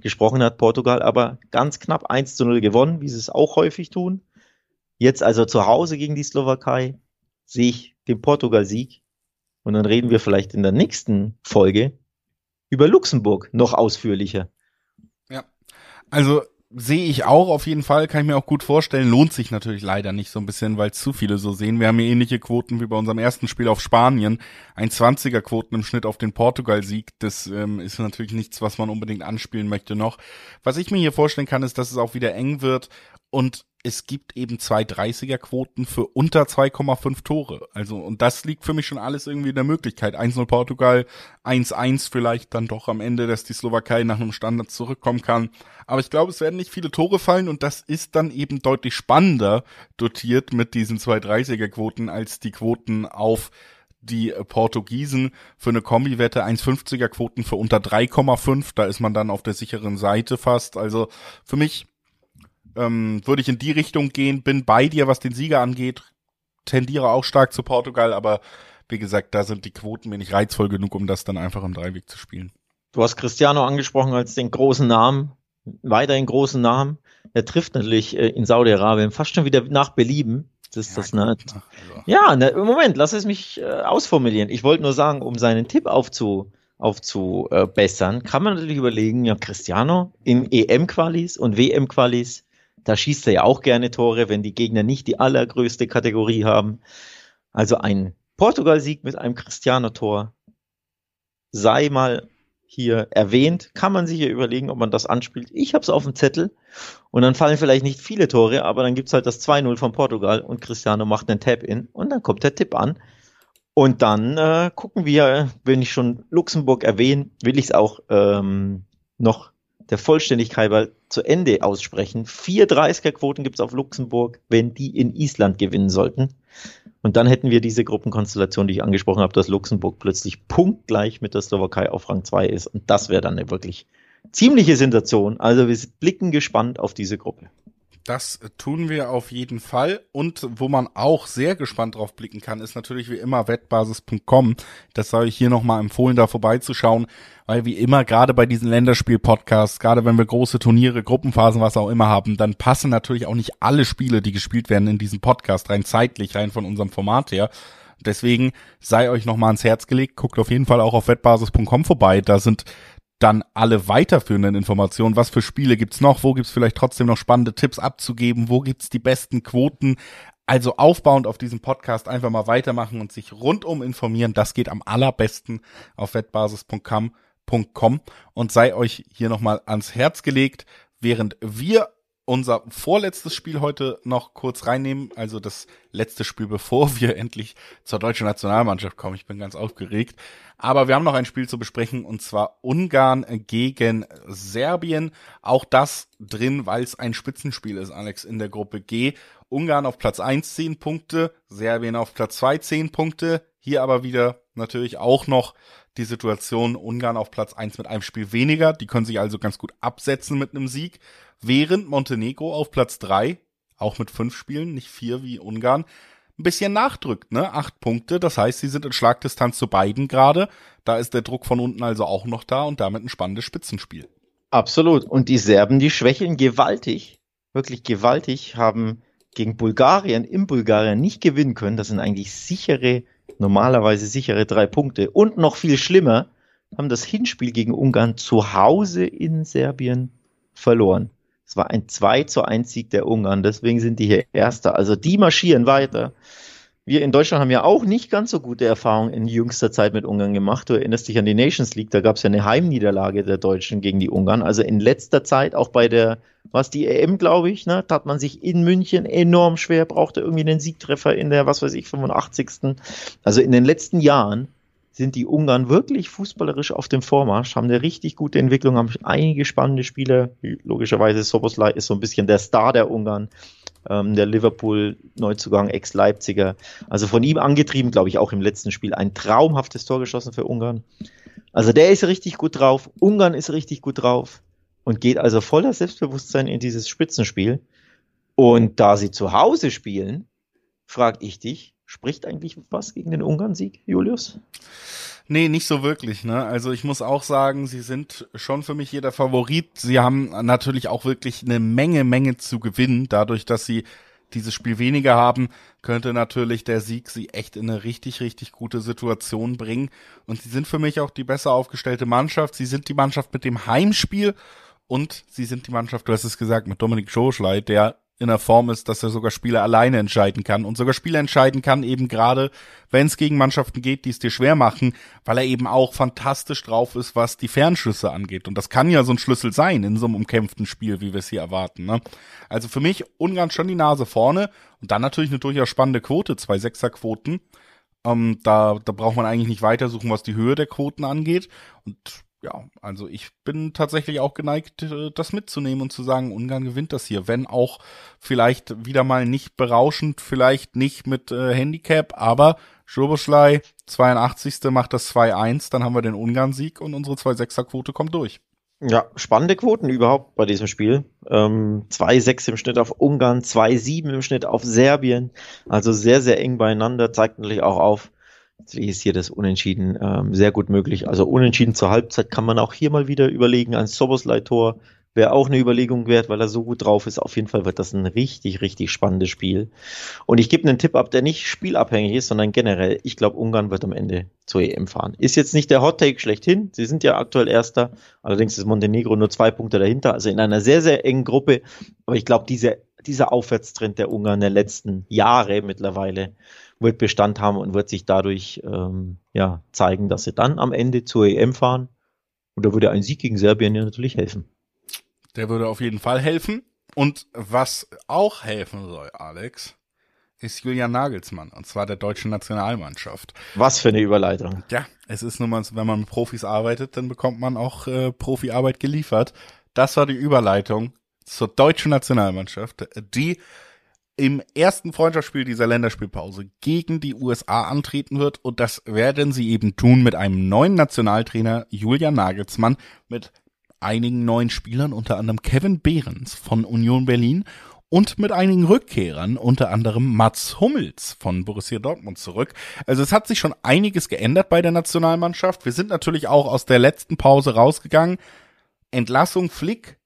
gesprochen, hat Portugal aber ganz knapp 1 zu 0 gewonnen, wie sie es auch häufig tun. Jetzt also zu Hause gegen die Slowakei sehe ich den Portugal-Sieg. Und dann reden wir vielleicht in der nächsten Folge über Luxemburg noch ausführlicher. Ja, also sehe ich auch auf jeden Fall, kann ich mir auch gut vorstellen. Lohnt sich natürlich leider nicht so ein bisschen, weil zu viele so sehen. Wir haben hier ähnliche Quoten wie bei unserem ersten Spiel auf Spanien. Ein 20er Quoten im Schnitt auf den Portugal-Sieg. Das ähm, ist natürlich nichts, was man unbedingt anspielen möchte noch. Was ich mir hier vorstellen kann, ist, dass es auch wieder eng wird und es gibt eben zwei 30er-Quoten für unter 2,5 Tore. Also, und das liegt für mich schon alles irgendwie in der Möglichkeit. 1-0 Portugal, 1-1 vielleicht dann doch am Ende, dass die Slowakei nach einem Standard zurückkommen kann. Aber ich glaube, es werden nicht viele Tore fallen und das ist dann eben deutlich spannender dotiert mit diesen zwei 30er-Quoten als die Quoten auf die Portugiesen für eine Kombi-Wette 1,50er Quoten für unter 3,5. Da ist man dann auf der sicheren Seite fast. Also für mich ähm, würde ich in die Richtung gehen, bin bei dir, was den Sieger angeht, tendiere auch stark zu Portugal, aber wie gesagt, da sind die Quoten mir nicht reizvoll genug, um das dann einfach im Dreiweg zu spielen. Du hast Cristiano angesprochen als den großen Namen, weiterhin großen Namen. Er trifft natürlich äh, in Saudi-Arabien fast schon wieder nach Belieben. Das ist ja, das, ne? Also. Ja, ne, Moment, lass es mich äh, ausformulieren. Ich wollte nur sagen, um seinen Tipp aufzu, aufzubessern, kann man natürlich überlegen, ja, Cristiano in EM-Qualis und WM-Qualis da schießt er ja auch gerne Tore, wenn die Gegner nicht die allergrößte Kategorie haben. Also ein Portugal-Sieg mit einem Cristiano-Tor sei mal hier erwähnt. Kann man sich ja überlegen, ob man das anspielt. Ich habe es auf dem Zettel und dann fallen vielleicht nicht viele Tore, aber dann gibt's halt das 2-0 von Portugal und Cristiano macht einen Tap-In und dann kommt der Tipp an. Und dann äh, gucken wir, wenn ich schon Luxemburg erwähne, will ich es auch ähm, noch der Vollständigkeit zu Ende aussprechen. Vier 30er-Quoten gibt es auf Luxemburg, wenn die in Island gewinnen sollten. Und dann hätten wir diese Gruppenkonstellation, die ich angesprochen habe, dass Luxemburg plötzlich punktgleich mit der Slowakei auf Rang 2 ist. Und das wäre dann eine wirklich ziemliche Sensation. Also wir blicken gespannt auf diese Gruppe. Das tun wir auf jeden Fall. Und wo man auch sehr gespannt drauf blicken kann, ist natürlich wie immer wettbasis.com. Das soll ich hier nochmal empfohlen, da vorbeizuschauen, weil wie immer, gerade bei diesen Länderspiel-Podcasts, gerade wenn wir große Turniere, Gruppenphasen, was auch immer haben, dann passen natürlich auch nicht alle Spiele, die gespielt werden in diesem Podcast, rein zeitlich, rein von unserem Format her. Deswegen sei euch nochmal ans Herz gelegt, guckt auf jeden Fall auch auf wettbasis.com vorbei. Da sind dann alle weiterführenden Informationen. Was für Spiele gibt's noch? Wo gibt's vielleicht trotzdem noch spannende Tipps abzugeben? Wo gibt's die besten Quoten? Also aufbauend auf diesem Podcast einfach mal weitermachen und sich rundum informieren. Das geht am allerbesten auf wettbasis.com und sei euch hier nochmal ans Herz gelegt, während wir unser vorletztes Spiel heute noch kurz reinnehmen, also das letzte Spiel, bevor wir endlich zur deutschen Nationalmannschaft kommen. Ich bin ganz aufgeregt. Aber wir haben noch ein Spiel zu besprechen und zwar Ungarn gegen Serbien. Auch das drin, weil es ein Spitzenspiel ist, Alex, in der Gruppe G. Ungarn auf Platz 1 10 Punkte, Serbien auf Platz 2 10 Punkte. Hier aber wieder natürlich auch noch die Situation Ungarn auf Platz 1 mit einem Spiel weniger. Die können sich also ganz gut absetzen mit einem Sieg während Montenegro auf Platz drei, auch mit fünf Spielen, nicht vier wie Ungarn, ein bisschen nachdrückt, ne? Acht Punkte, das heißt, sie sind in Schlagdistanz zu beiden gerade. Da ist der Druck von unten also auch noch da und damit ein spannendes Spitzenspiel. Absolut. Und die Serben, die schwächeln gewaltig, wirklich gewaltig, haben gegen Bulgarien in Bulgarien nicht gewinnen können. Das sind eigentlich sichere, normalerweise sichere drei Punkte. Und noch viel schlimmer, haben das Hinspiel gegen Ungarn zu Hause in Serbien verloren. Es war ein 2 zu 1 Sieg der Ungarn, deswegen sind die hier Erster. Also die marschieren weiter. Wir in Deutschland haben ja auch nicht ganz so gute Erfahrungen in jüngster Zeit mit Ungarn gemacht. Du erinnerst dich an die Nations League, da gab es ja eine Heimniederlage der Deutschen gegen die Ungarn. Also in letzter Zeit, auch bei der, was die EM, glaube ich, ne, tat man sich in München enorm schwer, brauchte irgendwie einen Siegtreffer in der, was weiß ich, 85. Also in den letzten Jahren sind die Ungarn wirklich fußballerisch auf dem Vormarsch, haben eine richtig gute Entwicklung, haben einige spannende Spieler. Logischerweise Soboslai ist so ein bisschen der Star der Ungarn, ähm, der Liverpool-Neuzugang, Ex-Leipziger. Also von ihm angetrieben, glaube ich, auch im letzten Spiel ein traumhaftes Tor geschossen für Ungarn. Also der ist richtig gut drauf, Ungarn ist richtig gut drauf und geht also voller Selbstbewusstsein in dieses Spitzenspiel. Und da sie zu Hause spielen, frage ich dich, Spricht eigentlich was gegen den Ungarn-Sieg, Julius? Nee, nicht so wirklich. Ne? Also ich muss auch sagen, sie sind schon für mich jeder Favorit. Sie haben natürlich auch wirklich eine Menge, Menge zu gewinnen. Dadurch, dass sie dieses Spiel weniger haben, könnte natürlich der Sieg sie echt in eine richtig, richtig gute Situation bringen. Und sie sind für mich auch die besser aufgestellte Mannschaft. Sie sind die Mannschaft mit dem Heimspiel und sie sind die Mannschaft, du hast es gesagt, mit Dominik Schoschlei, der in der Form ist, dass er sogar Spiele alleine entscheiden kann und sogar Spiele entscheiden kann, eben gerade, wenn es gegen Mannschaften geht, die es dir schwer machen, weil er eben auch fantastisch drauf ist, was die Fernschüsse angeht. Und das kann ja so ein Schlüssel sein in so einem umkämpften Spiel, wie wir es hier erwarten. Ne? Also für mich Ungarn schon die Nase vorne und dann natürlich eine durchaus spannende Quote, zwei Sechserquoten. Ähm, da, da braucht man eigentlich nicht weitersuchen, was die Höhe der Quoten angeht. Und ja, also ich bin tatsächlich auch geneigt, äh, das mitzunehmen und zu sagen, Ungarn gewinnt das hier, wenn auch vielleicht wieder mal nicht berauschend, vielleicht nicht mit äh, Handicap, aber Schoboschlei 82. macht das 2-1, dann haben wir den Ungarn-Sieg und unsere 2-6er-Quote kommt durch. Ja, spannende Quoten überhaupt bei diesem Spiel. Ähm, 2-6 im Schnitt auf Ungarn, 2-7 im Schnitt auf Serbien. Also sehr, sehr eng beieinander, zeigt natürlich auch auf, Deswegen ist hier das Unentschieden ähm, sehr gut möglich. Also Unentschieden zur Halbzeit kann man auch hier mal wieder überlegen. Ein Soboslai-Tor wäre auch eine Überlegung wert, weil er so gut drauf ist. Auf jeden Fall wird das ein richtig, richtig spannendes Spiel. Und ich gebe einen Tipp ab, der nicht spielabhängig ist, sondern generell. Ich glaube, Ungarn wird am Ende zur EM fahren. Ist jetzt nicht der Hot Take schlechthin. Sie sind ja aktuell Erster. Allerdings ist Montenegro nur zwei Punkte dahinter. Also in einer sehr, sehr engen Gruppe. Aber ich glaube, diese, dieser Aufwärtstrend der Ungarn der letzten Jahre mittlerweile wird Bestand haben und wird sich dadurch ähm, ja, zeigen, dass sie dann am Ende zur EM fahren. Und da würde ein Sieg gegen Serbien ja natürlich helfen. Der würde auf jeden Fall helfen. Und was auch helfen soll, Alex, ist Julian Nagelsmann, und zwar der deutschen Nationalmannschaft. Was für eine Überleitung. Ja, es ist nun mal, wenn man mit Profis arbeitet, dann bekommt man auch äh, Profiarbeit geliefert. Das war die Überleitung zur deutschen Nationalmannschaft, die im ersten Freundschaftsspiel dieser Länderspielpause gegen die USA antreten wird und das werden sie eben tun mit einem neuen Nationaltrainer Julian Nagelsmann mit einigen neuen Spielern, unter anderem Kevin Behrens von Union Berlin und mit einigen Rückkehrern, unter anderem Mats Hummels von Borussia Dortmund zurück. Also es hat sich schon einiges geändert bei der Nationalmannschaft. Wir sind natürlich auch aus der letzten Pause rausgegangen. Entlassung Flick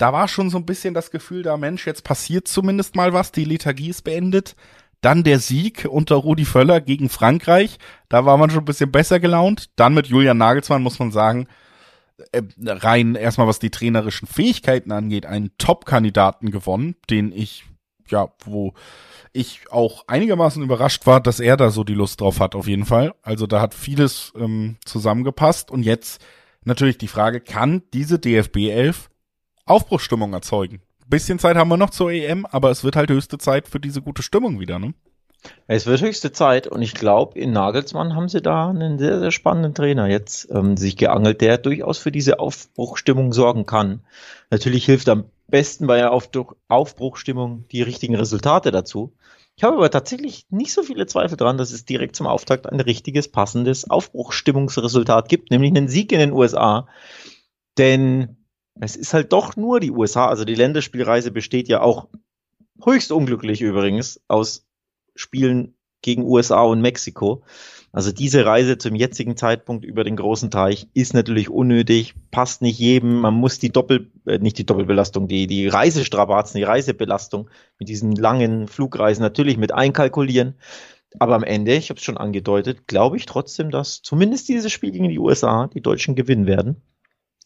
da war schon so ein bisschen das Gefühl da, Mensch, jetzt passiert zumindest mal was, die Lethargie ist beendet. Dann der Sieg unter Rudi Völler gegen Frankreich, da war man schon ein bisschen besser gelaunt. Dann mit Julian Nagelsmann muss man sagen, äh, rein erstmal was die trainerischen Fähigkeiten angeht, einen Top-Kandidaten gewonnen, den ich, ja, wo ich auch einigermaßen überrascht war, dass er da so die Lust drauf hat, auf jeden Fall. Also da hat vieles ähm, zusammengepasst und jetzt natürlich die Frage, kann diese DFB 11 Aufbruchsstimmung erzeugen. Bisschen Zeit haben wir noch zur EM, aber es wird halt höchste Zeit für diese gute Stimmung wieder, ne? Es wird höchste Zeit und ich glaube, in Nagelsmann haben sie da einen sehr, sehr spannenden Trainer jetzt ähm, sich geangelt, der durchaus für diese Aufbruchstimmung sorgen kann. Natürlich hilft am besten bei der Aufbruchstimmung die richtigen Resultate dazu. Ich habe aber tatsächlich nicht so viele Zweifel dran, dass es direkt zum Auftakt ein richtiges, passendes Aufbruchstimmungsresultat gibt, nämlich einen Sieg in den USA. Denn es ist halt doch nur die USA. Also die Länderspielreise besteht ja auch höchst unglücklich übrigens aus Spielen gegen USA und Mexiko. Also diese Reise zum jetzigen Zeitpunkt über den großen Teich ist natürlich unnötig, passt nicht jedem. Man muss die Doppel, äh, nicht die Doppelbelastung, die, die Reisestrapazen, die Reisebelastung mit diesen langen Flugreisen natürlich mit einkalkulieren. Aber am Ende, ich habe es schon angedeutet, glaube ich trotzdem, dass zumindest dieses Spiel gegen die USA die Deutschen gewinnen werden.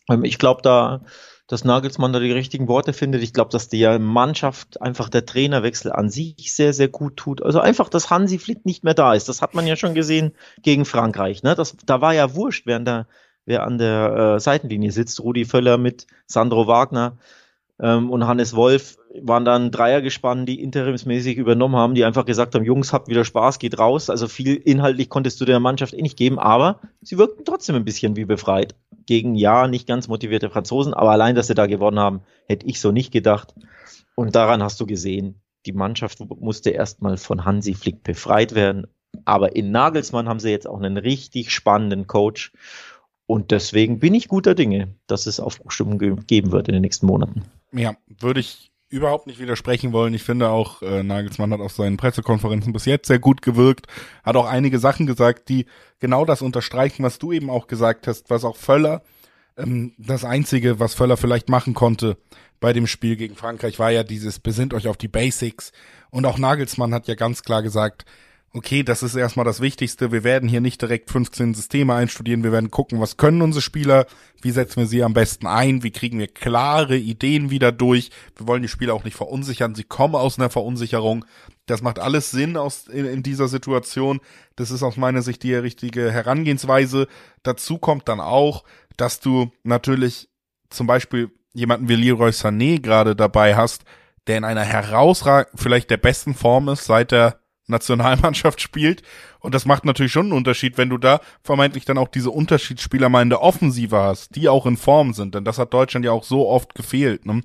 Ähm, ich glaube da, dass Nagelsmann da die richtigen Worte findet. Ich glaube, dass der Mannschaft einfach der Trainerwechsel an sich sehr, sehr gut tut. Also einfach, dass Hansi Flick nicht mehr da ist. Das hat man ja schon gesehen gegen Frankreich. Ne? Das, da war ja wurscht, an der, wer an der äh, Seitenlinie sitzt. Rudi Völler mit Sandro Wagner ähm, und Hannes Wolf waren dann Dreier gespannt, die interimsmäßig übernommen haben, die einfach gesagt haben, Jungs, habt wieder Spaß, geht raus. Also viel inhaltlich konntest du der Mannschaft eh nicht geben, aber sie wirkten trotzdem ein bisschen wie befreit. Gegen ja, nicht ganz motivierte Franzosen, aber allein, dass sie da gewonnen haben, hätte ich so nicht gedacht. Und daran hast du gesehen, die Mannschaft musste erstmal von Hansi Flick befreit werden. Aber in Nagelsmann haben sie jetzt auch einen richtig spannenden Coach. Und deswegen bin ich guter Dinge, dass es Aufbruchstimmung geben wird in den nächsten Monaten. Ja, würde ich überhaupt nicht widersprechen wollen. Ich finde auch, äh, Nagelsmann hat auf seinen Pressekonferenzen bis jetzt sehr gut gewirkt, hat auch einige Sachen gesagt, die genau das unterstreichen, was du eben auch gesagt hast, was auch Völler, ähm, das Einzige, was Völler vielleicht machen konnte bei dem Spiel gegen Frankreich, war ja dieses, besinnt euch auf die Basics. Und auch Nagelsmann hat ja ganz klar gesagt, okay, das ist erstmal das Wichtigste. Wir werden hier nicht direkt 15 Systeme einstudieren. Wir werden gucken, was können unsere Spieler, wie setzen wir sie am besten ein, wie kriegen wir klare Ideen wieder durch. Wir wollen die Spieler auch nicht verunsichern. Sie kommen aus einer Verunsicherung. Das macht alles Sinn aus, in, in dieser Situation. Das ist aus meiner Sicht die richtige Herangehensweise. Dazu kommt dann auch, dass du natürlich zum Beispiel jemanden wie Leroy Sané gerade dabei hast, der in einer herausragend, vielleicht der besten Form ist, seit der Nationalmannschaft spielt. Und das macht natürlich schon einen Unterschied, wenn du da vermeintlich dann auch diese Unterschiedsspieler mal in der Offensive hast, die auch in Form sind. Denn das hat Deutschland ja auch so oft gefehlt. Ne?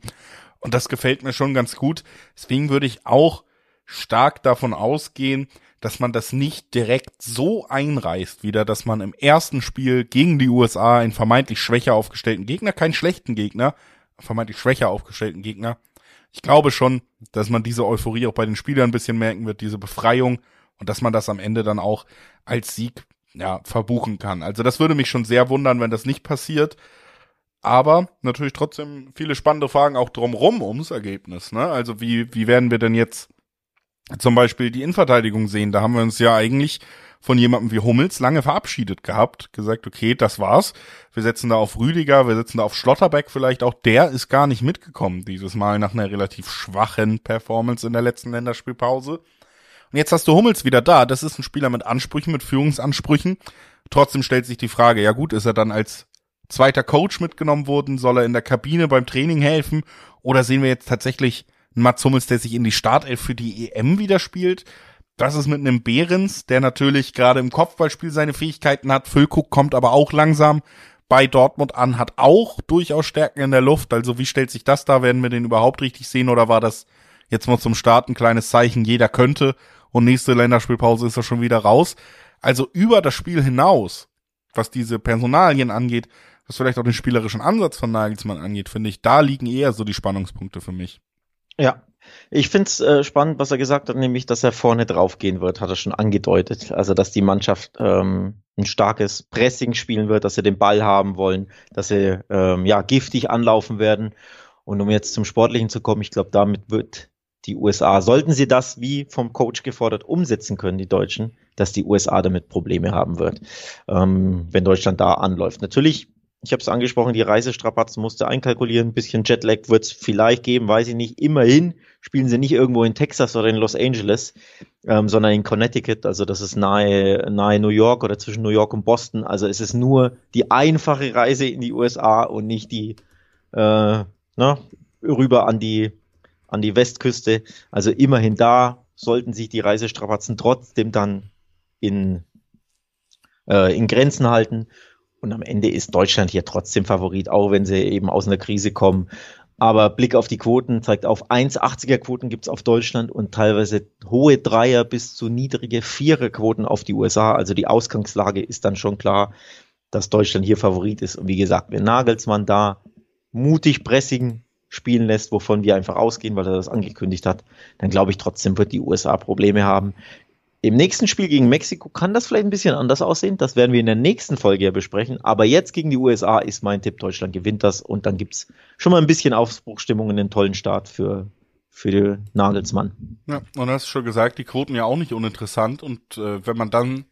Und das gefällt mir schon ganz gut. Deswegen würde ich auch stark davon ausgehen, dass man das nicht direkt so einreißt wieder, dass man im ersten Spiel gegen die USA einen vermeintlich schwächer aufgestellten Gegner, keinen schlechten Gegner, vermeintlich schwächer aufgestellten Gegner, ich glaube schon, dass man diese Euphorie auch bei den Spielern ein bisschen merken wird, diese Befreiung und dass man das am Ende dann auch als Sieg ja, verbuchen kann. Also das würde mich schon sehr wundern, wenn das nicht passiert. Aber natürlich trotzdem viele spannende Fragen auch drumrum ums Ergebnis. Ne? Also wie, wie werden wir denn jetzt zum Beispiel die Innenverteidigung sehen? Da haben wir uns ja eigentlich von jemandem wie Hummels lange verabschiedet gehabt, gesagt, okay, das war's. Wir setzen da auf Rüdiger, wir setzen da auf Schlotterbeck vielleicht auch. Der ist gar nicht mitgekommen dieses Mal nach einer relativ schwachen Performance in der letzten Länderspielpause. Und jetzt hast du Hummels wieder da. Das ist ein Spieler mit Ansprüchen, mit Führungsansprüchen. Trotzdem stellt sich die Frage, ja gut, ist er dann als zweiter Coach mitgenommen worden? Soll er in der Kabine beim Training helfen? Oder sehen wir jetzt tatsächlich Mats Hummels, der sich in die Startelf für die EM wieder spielt? Das ist mit einem Behrens, der natürlich gerade im Kopfballspiel seine Fähigkeiten hat. Füllkuck kommt aber auch langsam bei Dortmund an, hat auch durchaus Stärken in der Luft. Also wie stellt sich das da? Werden wir den überhaupt richtig sehen oder war das jetzt mal zum Start ein kleines Zeichen, jeder könnte und nächste Länderspielpause ist er schon wieder raus? Also über das Spiel hinaus, was diese Personalien angeht, was vielleicht auch den spielerischen Ansatz von Nagelsmann angeht, finde ich, da liegen eher so die Spannungspunkte für mich. Ja, ich finde es äh, spannend, was er gesagt hat, nämlich, dass er vorne drauf gehen wird, hat er schon angedeutet. Also, dass die Mannschaft ähm, ein starkes Pressing spielen wird, dass sie den Ball haben wollen, dass sie ähm, ja giftig anlaufen werden. Und um jetzt zum Sportlichen zu kommen, ich glaube, damit wird die USA, sollten sie das wie vom Coach gefordert umsetzen können, die Deutschen, dass die USA damit Probleme haben wird, ähm, wenn Deutschland da anläuft. Natürlich ich habe es angesprochen, die Reisestrapazen musste einkalkulieren. Ein bisschen Jetlag wird es vielleicht geben, weiß ich nicht. Immerhin spielen sie nicht irgendwo in Texas oder in Los Angeles, ähm, sondern in Connecticut. Also das ist nahe, nahe New York oder zwischen New York und Boston. Also es ist nur die einfache Reise in die USA und nicht die äh, na, rüber an die, an die Westküste. Also immerhin da sollten sich die Reisestrapazen trotzdem dann in, äh, in Grenzen halten. Und am Ende ist Deutschland hier trotzdem Favorit, auch wenn sie eben aus einer Krise kommen. Aber Blick auf die Quoten zeigt auf 1,80er Quoten gibt's auf Deutschland und teilweise hohe Dreier bis zu niedrige Vierer Quoten auf die USA. Also die Ausgangslage ist dann schon klar, dass Deutschland hier Favorit ist. Und wie gesagt, wenn Nagelsmann da mutig Pressing spielen lässt, wovon wir einfach ausgehen, weil er das angekündigt hat, dann glaube ich trotzdem wird die USA Probleme haben. Im nächsten Spiel gegen Mexiko kann das vielleicht ein bisschen anders aussehen. Das werden wir in der nächsten Folge ja besprechen. Aber jetzt gegen die USA ist mein Tipp, Deutschland gewinnt das. Und dann gibt's schon mal ein bisschen Aufbruchstimmung und einen tollen Start für, für den Nagelsmann. Ja, und du hast schon gesagt, die Quoten ja auch nicht uninteressant. Und äh, wenn man dann,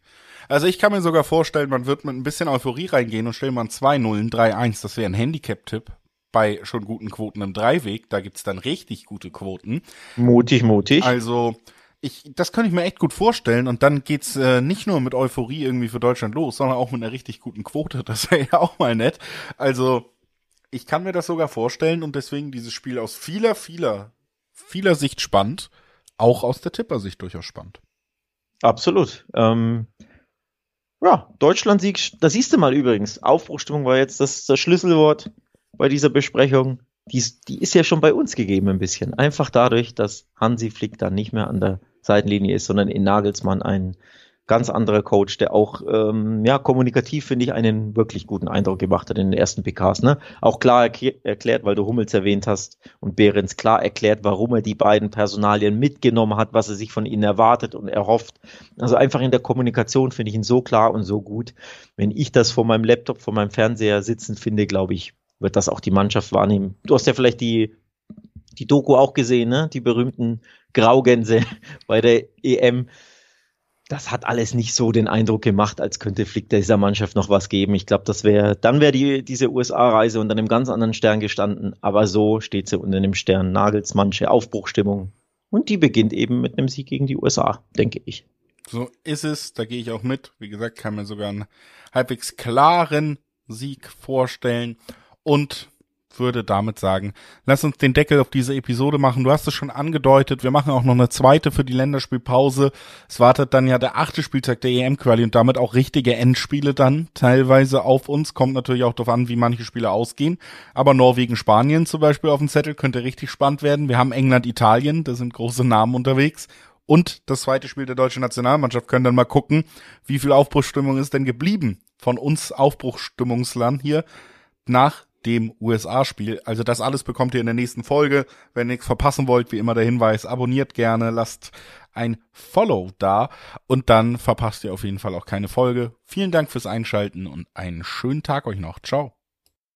also ich kann mir sogar vorstellen, man wird mit ein bisschen Euphorie reingehen und stellen man 2-0, 3-1, das wäre ein Handicap-Tipp bei schon guten Quoten im Dreiweg. Da gibt's dann richtig gute Quoten. Mutig, mutig. Also ich, das kann ich mir echt gut vorstellen. Und dann geht's äh, nicht nur mit Euphorie irgendwie für Deutschland los, sondern auch mit einer richtig guten Quote. Das wäre ja auch mal nett. Also, ich kann mir das sogar vorstellen und deswegen dieses Spiel aus vieler, vieler, vieler Sicht spannend. Auch aus der Tippersicht durchaus spannend. Absolut. Ähm, ja, Deutschland-Sieg, da siehst du mal übrigens. Aufbruchstimmung war jetzt das, das Schlüsselwort bei dieser Besprechung. Die, die ist ja schon bei uns gegeben ein bisschen. Einfach dadurch, dass Hansi Flick dann nicht mehr an der Seitenlinie ist, sondern in Nagelsmann ein ganz anderer Coach, der auch ähm, ja kommunikativ finde ich einen wirklich guten Eindruck gemacht hat in den ersten PKs. Ne? Auch klar erklärt, weil du Hummels erwähnt hast und Behrens klar erklärt, warum er die beiden Personalien mitgenommen hat, was er sich von ihnen erwartet und erhofft. Also einfach in der Kommunikation finde ich ihn so klar und so gut. Wenn ich das vor meinem Laptop, vor meinem Fernseher sitzen finde, glaube ich, wird das auch die Mannschaft wahrnehmen. Du hast ja vielleicht die die Doku auch gesehen, ne? Die berühmten Graugänse bei der EM. das hat alles nicht so den Eindruck gemacht, als könnte Flick dieser Mannschaft noch was geben. Ich glaube, das wäre, dann wäre die, diese USA-Reise unter einem ganz anderen Stern gestanden. Aber so steht sie unter dem Stern Nagelsmannsche Aufbruchstimmung. Und die beginnt eben mit einem Sieg gegen die USA, denke ich. So ist es, da gehe ich auch mit. Wie gesagt, kann mir sogar einen halbwegs klaren Sieg vorstellen. Und würde damit sagen, lass uns den Deckel auf diese Episode machen. Du hast es schon angedeutet, wir machen auch noch eine zweite für die Länderspielpause. Es wartet dann ja der achte Spieltag der EM-Quali und damit auch richtige Endspiele dann teilweise auf uns. Kommt natürlich auch darauf an, wie manche Spiele ausgehen. Aber Norwegen, Spanien zum Beispiel auf dem Zettel könnte richtig spannend werden. Wir haben England, Italien, da sind große Namen unterwegs. Und das zweite Spiel der deutschen Nationalmannschaft können dann mal gucken, wie viel Aufbruchsstimmung ist denn geblieben von uns Aufbruchsstimmungsland hier nach dem USA-Spiel. Also das alles bekommt ihr in der nächsten Folge. Wenn ihr nichts verpassen wollt, wie immer der Hinweis, abonniert gerne, lasst ein Follow da und dann verpasst ihr auf jeden Fall auch keine Folge. Vielen Dank fürs Einschalten und einen schönen Tag euch noch. Ciao.